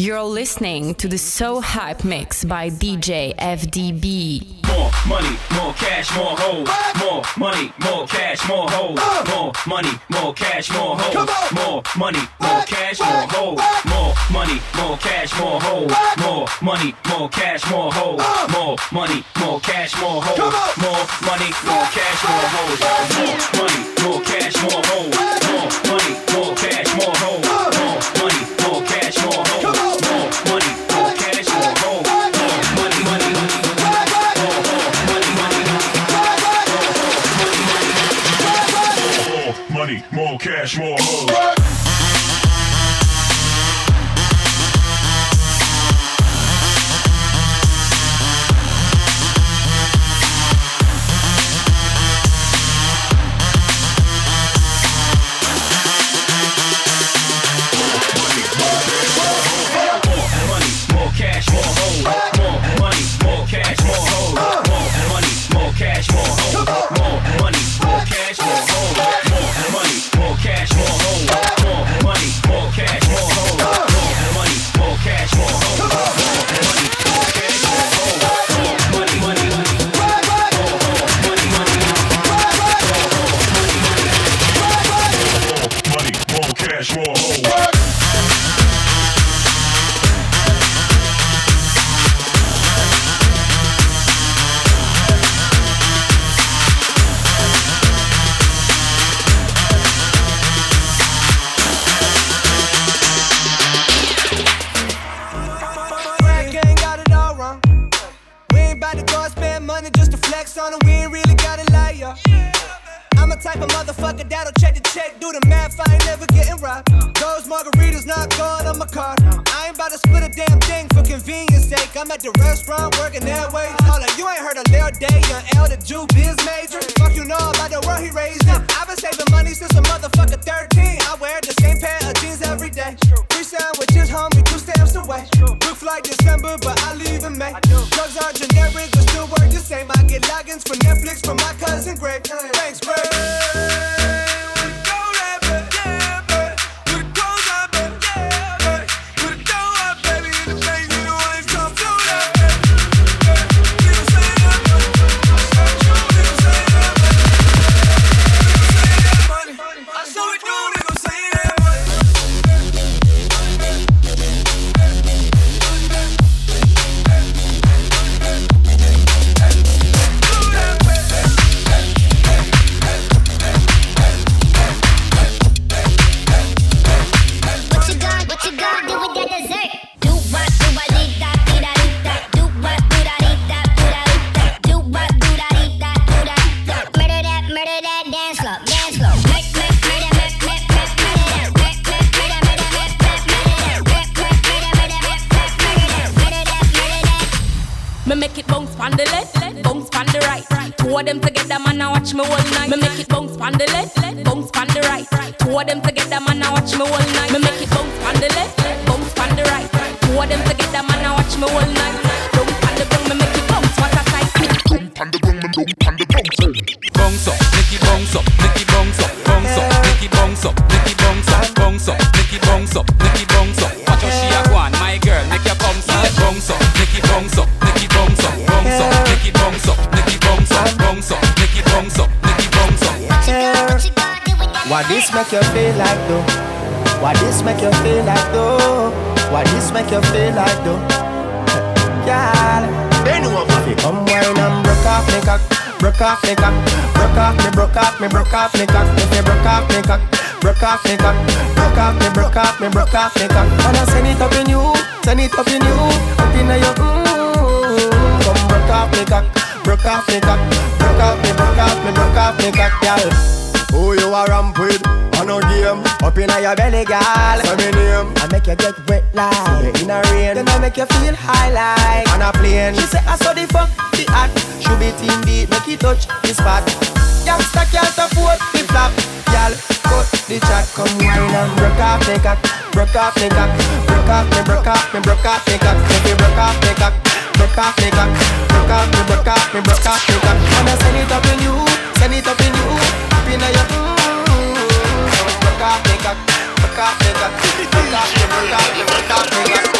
You're listening to the So Hype Mix by DJ FDB. More money, more cash, more hoes. More money, more cash, more hoes. More money, more cash, more hoes. More money, more cash, more hoes. More money, more cash, more hoes. More money, more cash, more hoes. More money, more cash, more hoes. More money, more cash, more hoes. More money, more cash, more hoes. More money, more cash, more hoes. More money, more cash, more hoes. Cash, more hoes. Flex on. We ain't really got to lie, yo. I'm a type of motherfucker that'll check the check, do the math. I ain't never getting robbed. Those margaritas not going on my card. I ain't about to split a damn thing for convenience sake. I'm at the restaurant working that way. Up, you ain't heard of Lil Day, young L, the Jew biz major. Fuck you know about the world he raised. I've been saving money since a motherfucker 13. I wear the same pair of jeans every day. Sandwiches, homie, two stamps away. Book flight December, but I leave in May. Drugs are generic, but still work the same. I get logins for Netflix from my cousin Greg. Thanks, Greg. Two of them together, man, I watch me all night. Me make it bounce on the left, bounce on the right. Two of them together, man, I watch me all night. Me make it bounce on the left, bounce on the right. Two of them together, man, I watch me all night. This make you feel like though? Why this make you feel like though? Why this make you feel like though? Girl, if you come wine and broke off me cock, broke off me cock, broke off me, broke off me, broke off me cock. If you broke off me cock, broke off me cock, broke off me, broke off me, broke off me cock. And I send it up in you, send it up in you, up in your mm. Come broke off me cock, broke off me cock, broke off me, broke off me, broke off me cock, girl. Who you a ramp with? On a game. Up in your belly, girl Say me name. I make you get wet like In a rain. Then I make you feel high like On a plane. She say I saw the fuck The hot Should be team beat Make it touch the spot. Youngster can't afford the flap Girl Cut the chat. Come wine and broke off me cock. Broke off me cock. Broke off me Broke off me Broke off me cock. If you broke off me cock Broke off me cock. Broke off me Broke off me Broke off me cock. And I send it up in you Send it up in you in your mm-hmm. Fuck off, nigga. Fuck off, nigga. Fuck off, nigga. Fuck off, nigga.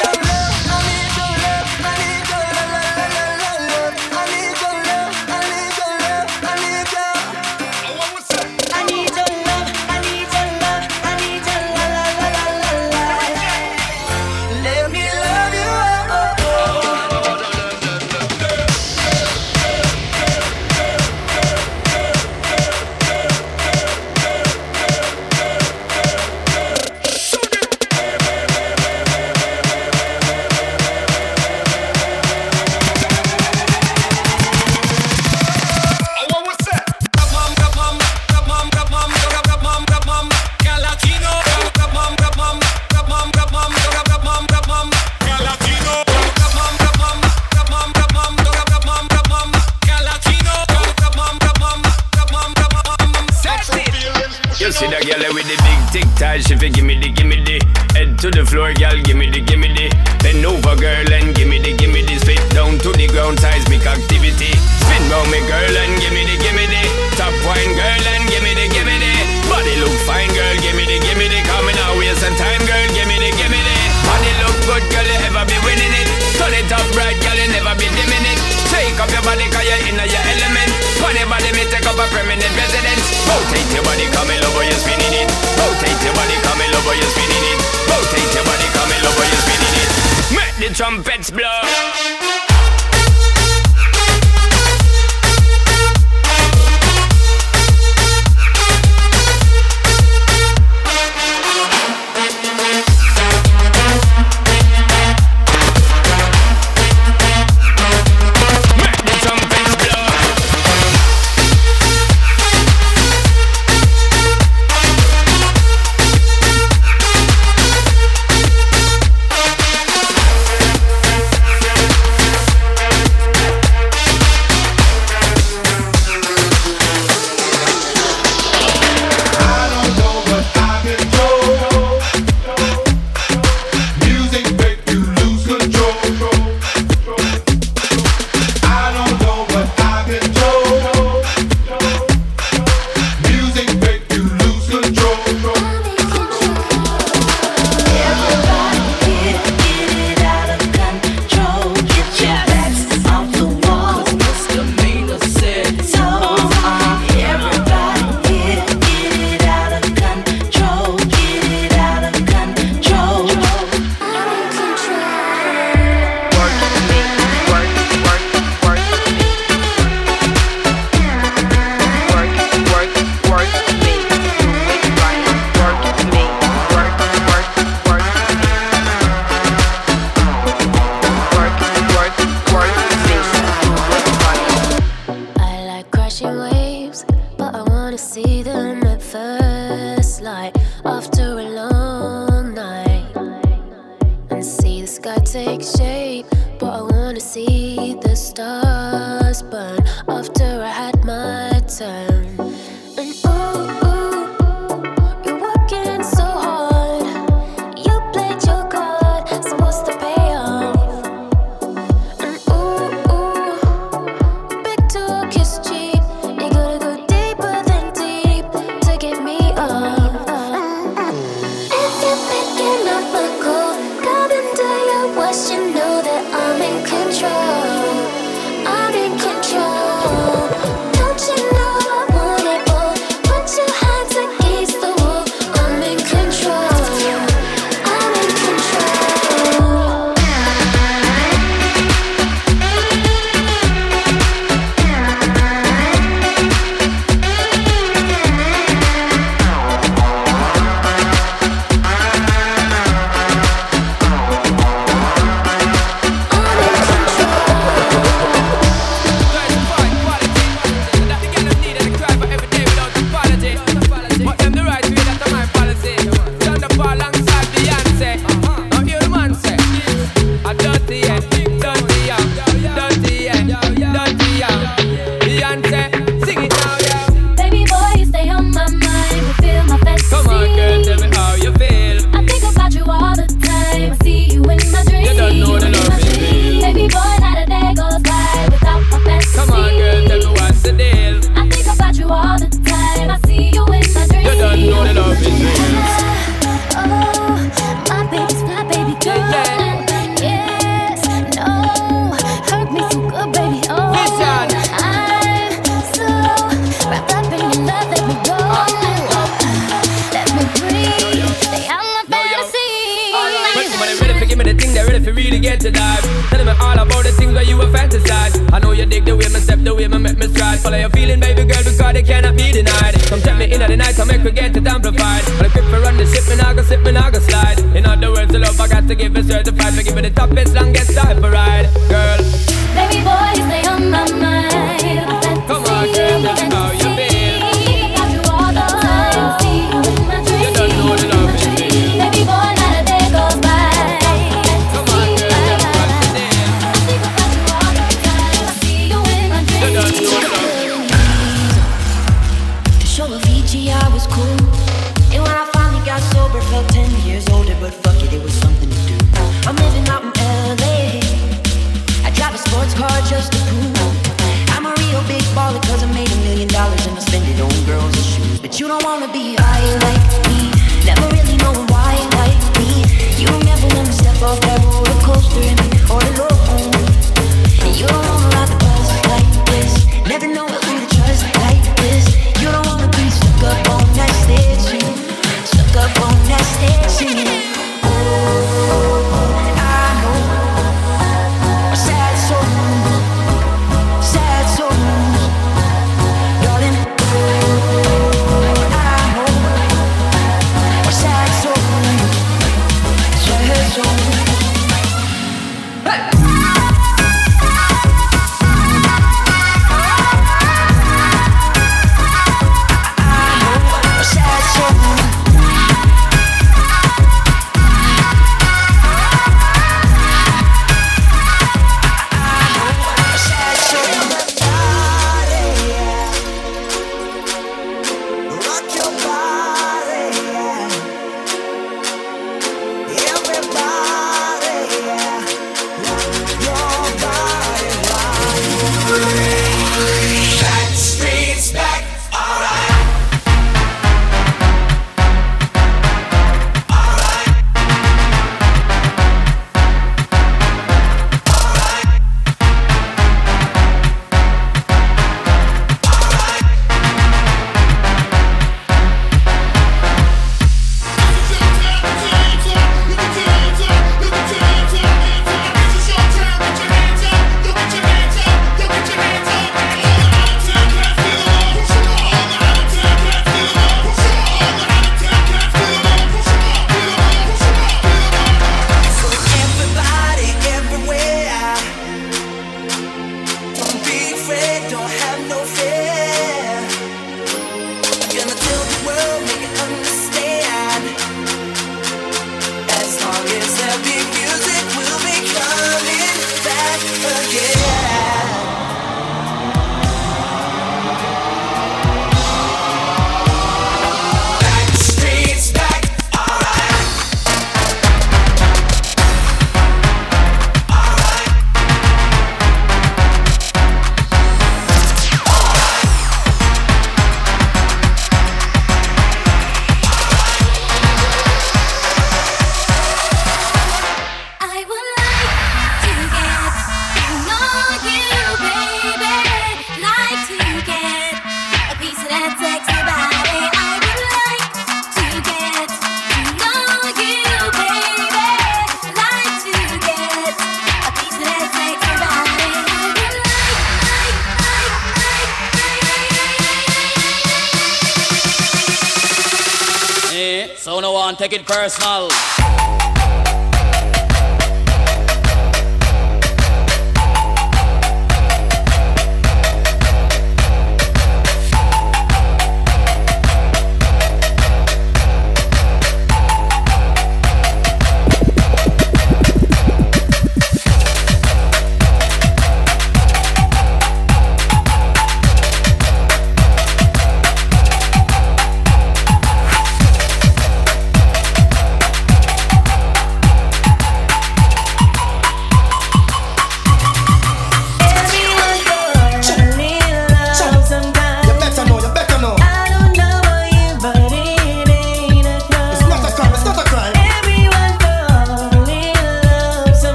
No one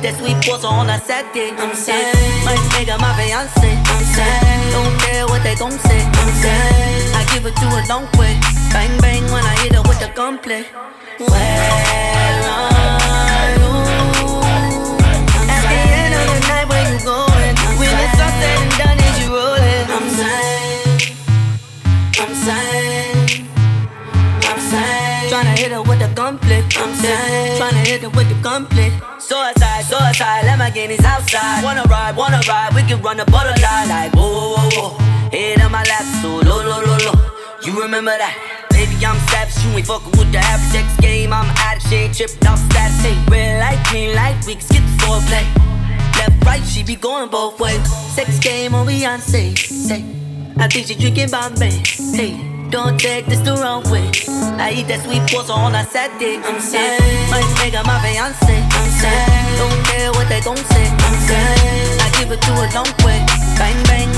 That sweet pasta on a Saturday. I'm might make her my fiance. I'm saying, don't care what they gon' say. I'm saying, I give it to a long way. Bang bang when I hit her with the gunplay. Where are you? At the end of the night, where you going? When it's all said and done, is you rolling? I'm I'm. I'm tryna hit her gunplay. I'm saying, tryna hit her with the gunplay. Suicide, suicide, Lamborghini's outside. Wanna ride, wanna ride, we can run the borderline like whoa, whoa, whoa. Head on my lap, so low, low, low, low. You remember that? Baby, I'm savage, you ain't fucking with the average sex game. I'm out of shade, tripped off status. Hey, red light, green light, we can skip the foreplay. Left, right, she be going both ways. Sex game on Beyonce. Say, I think she drinking Bombay. Hey, don't take this the wrong way. I eat that sweet pasta on a Saturday. I'm saying, My nigga, my fiance. I'm saying, don't care what they gon' say. I'm saying, I give it to a long way. Bang bang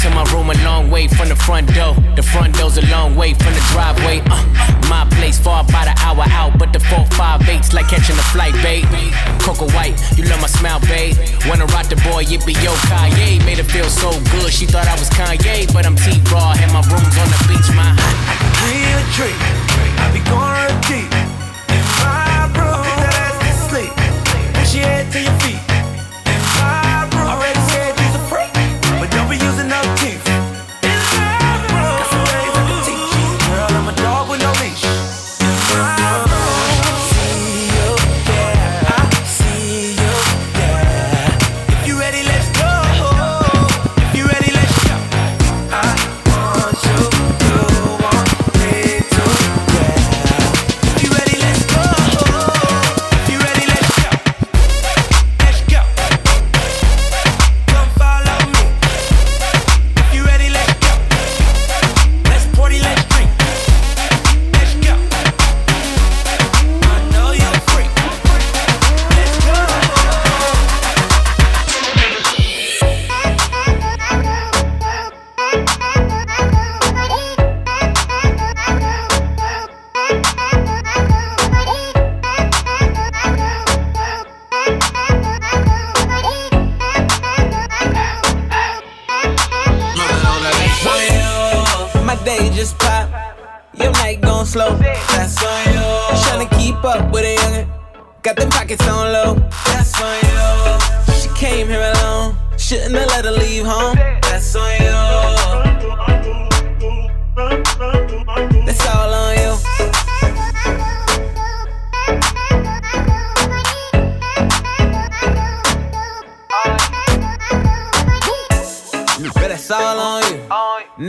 to my room a long way from the front door. The front door's a long way from the driveway. Uh, my place far by the hour out, but the four five eight's like catching a flight, babe. Coco White, you love my smile, babe. Wanna rock the boy, it be yo Kanye. Made her feel so good, she thought I was Kanye, but I'm T Raw and my room's on the beach. My real trick, I be going deep in my room. That ass to sleep, push head to your feet.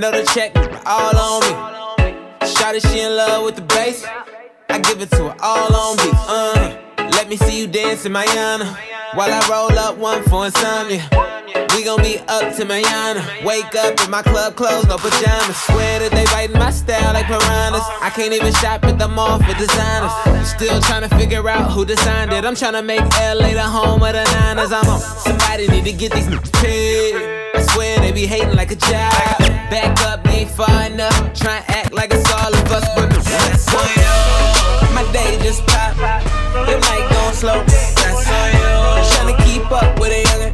Another check, all on me. Shot it, she in love with the bass. I give it to her all on me. Uh, let me see you dance in Miami while I roll up one for insomnia. We gon' be up to Mayana. Wake up in my club clothes, no pajamas. Swear that they biting my style like piranhas. I can't even shop at the mall for designers. Still trying to figure out who designed it. I'm trying to make LA the home of the Niners. I'm on. Somebody need to get these paid. I swear they be hating like a child. Back up, ain't far enough. Try and act like it's all of us, but that's on you. My day just pop, the night going slow. That's on you. Tryna keep up with a younger.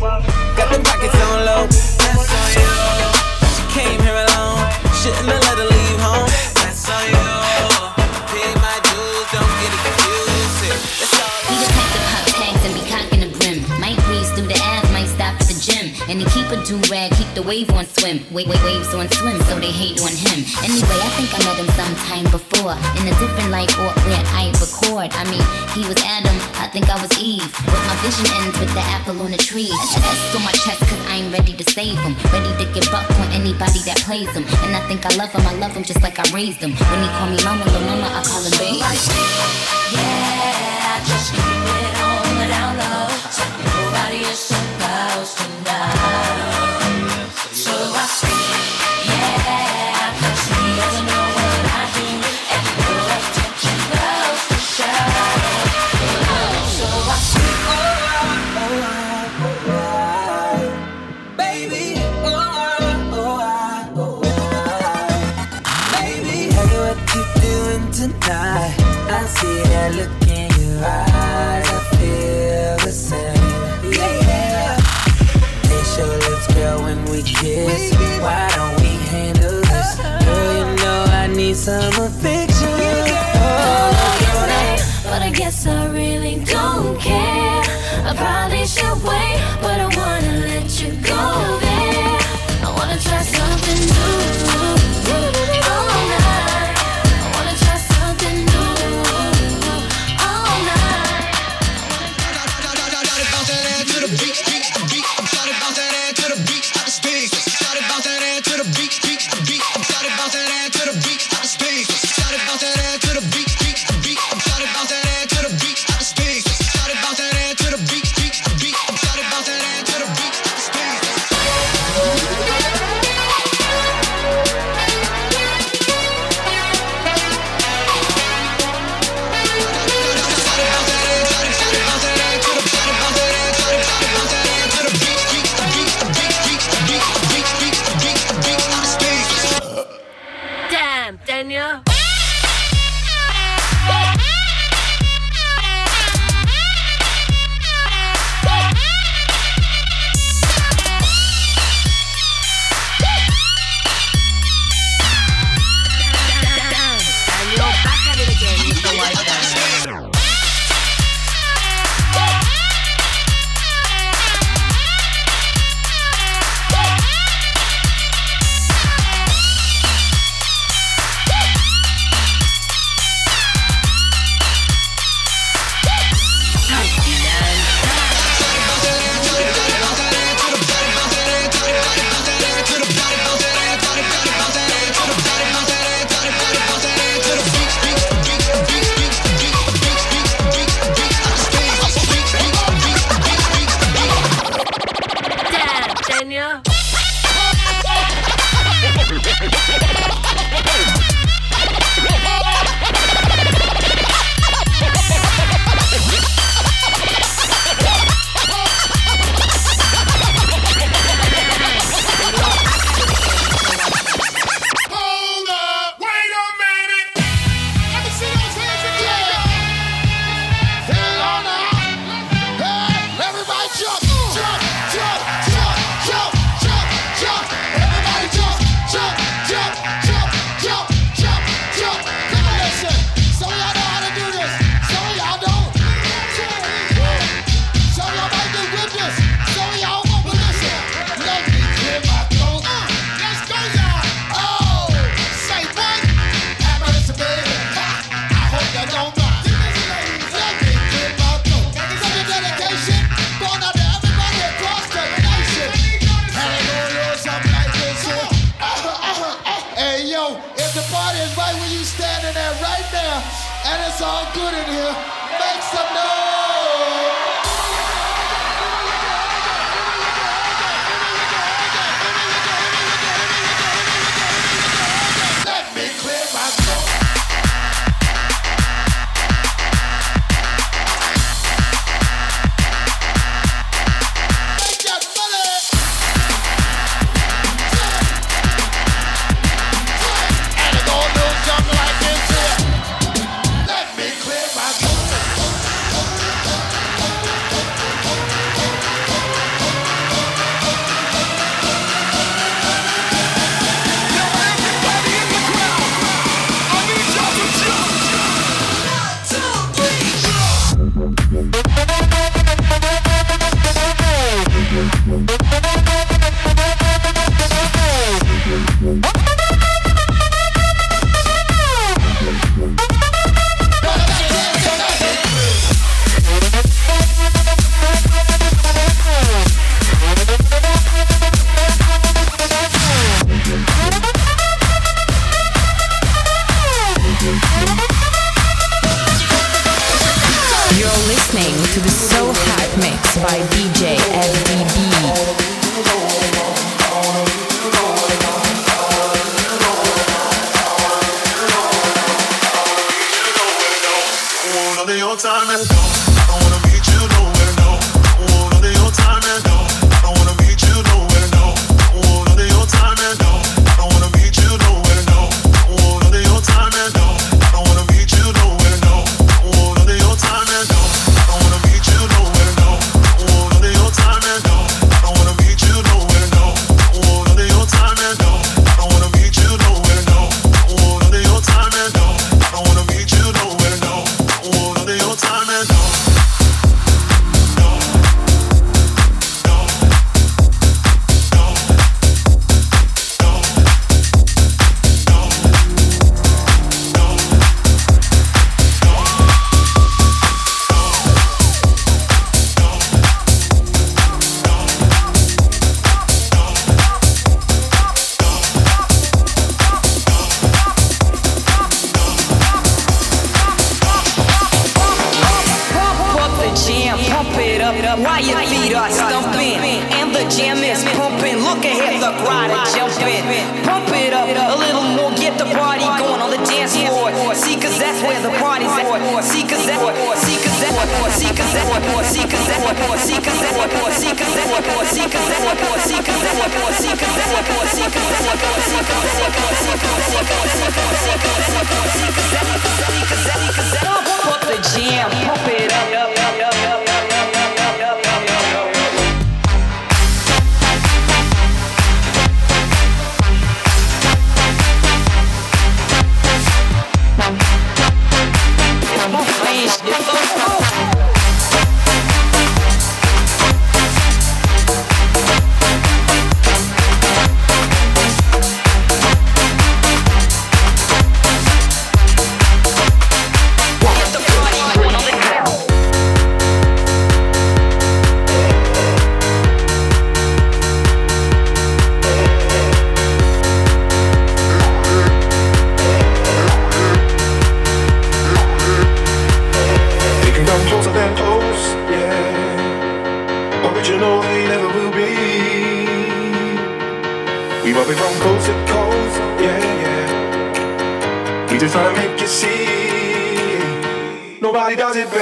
got them pockets on low. That's on you. She came here alone, shouldn't do rag, keep the wave on swim. Wait, wait, waves on swim, so they hate on him. Anyway, I think I met him sometime before in a different life or where I record. I mean, he was Adam, I think I was Eve. But my vision ends with the apple on the tree. S on my chest, cause I ain't ready to save him. Ready to give up on anybody that plays him. And I think I love him, I love him just like I raised him. When he call me mama, the mama, I call him baby. Yeah, I just keep it on the down low. Nobody is supposed to know.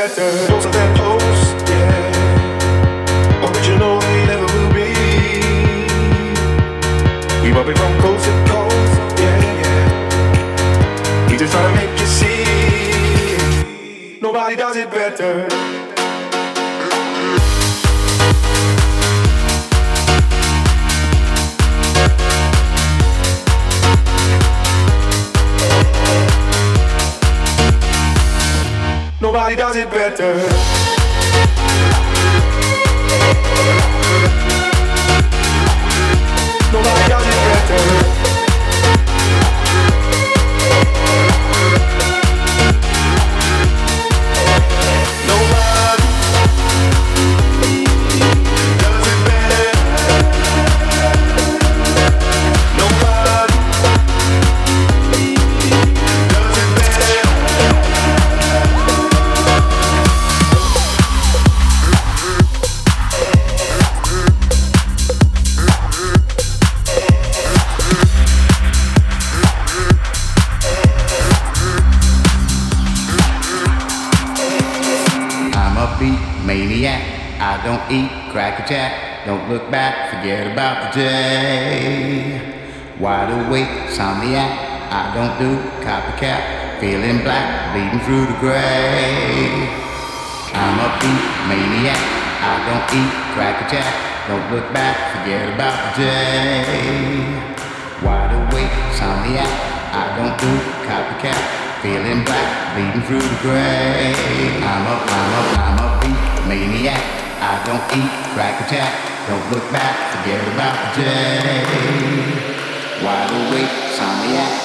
better. do, copycat, feeling black, bleeding through the gray. I'm a beat maniac, I don't eat crack attack. don't look back, forget about the day. Wide awake, somniac, I don't do copycat, feeling black, bleeding through the gray. I'm a, I'm a, I'm a beat maniac, I don't eat crack attack. don't look back, forget about the day. Wide awake, somniac.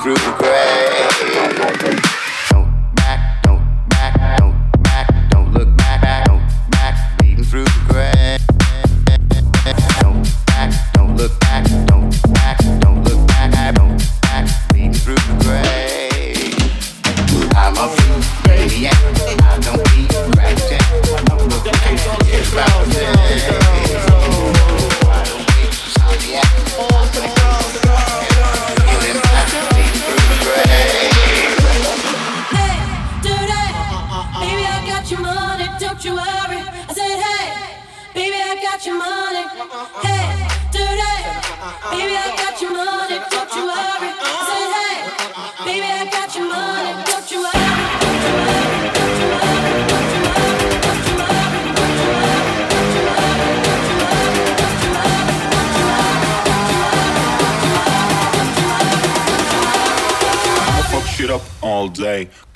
through the gray. All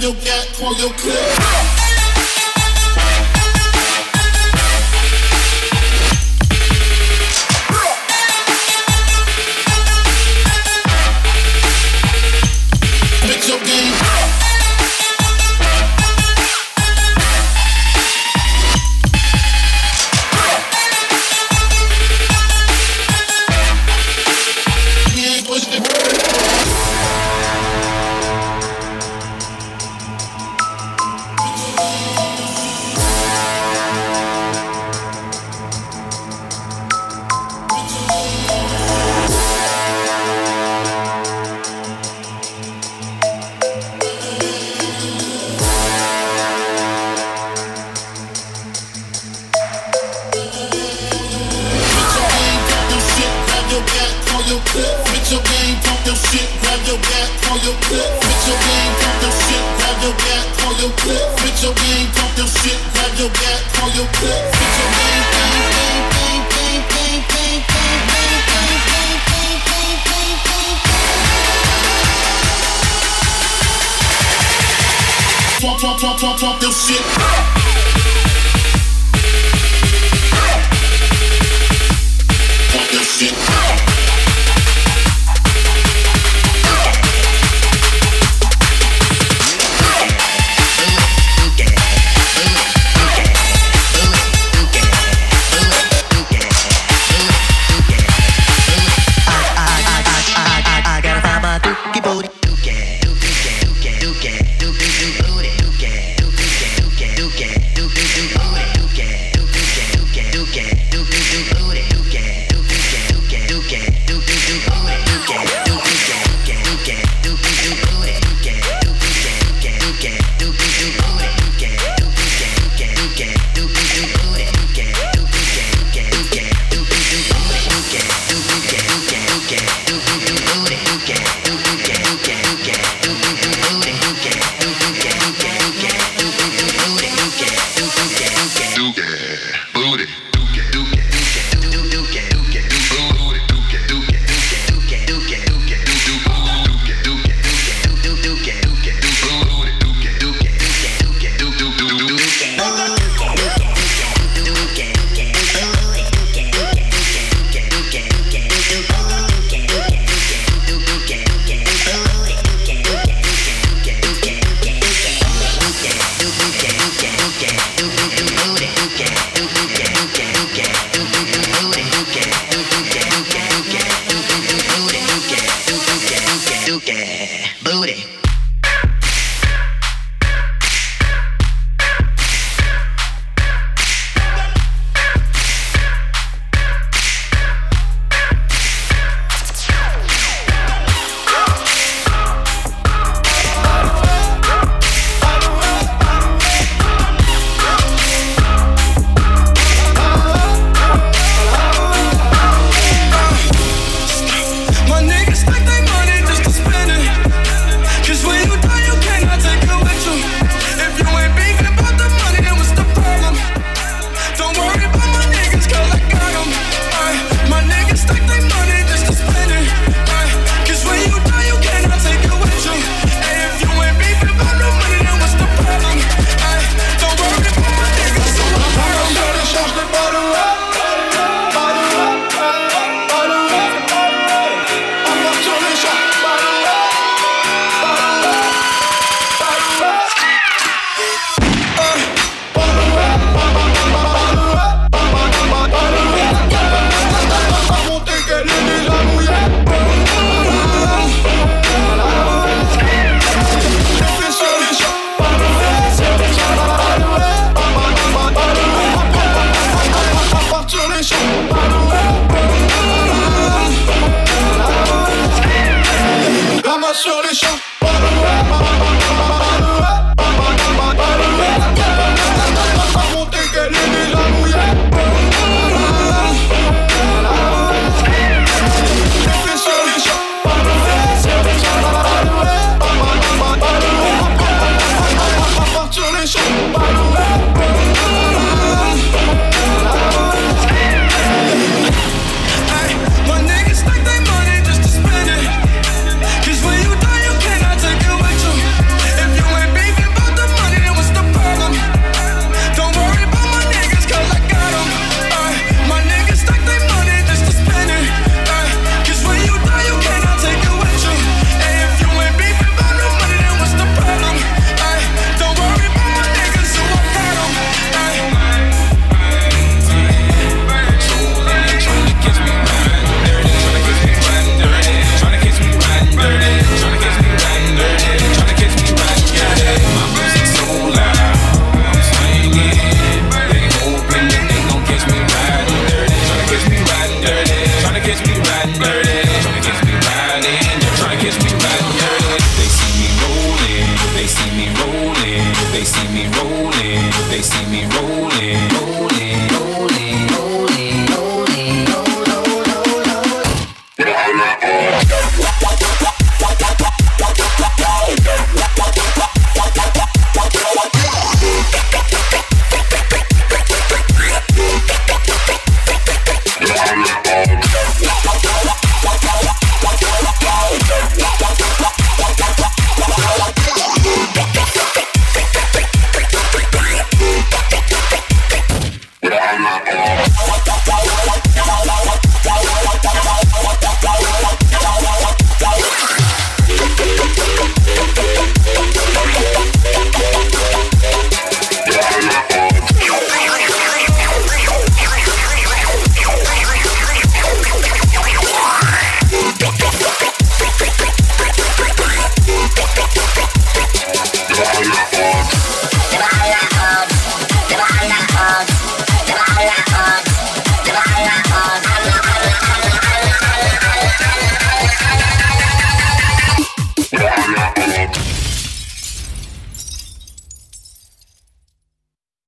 your gat, call your clip.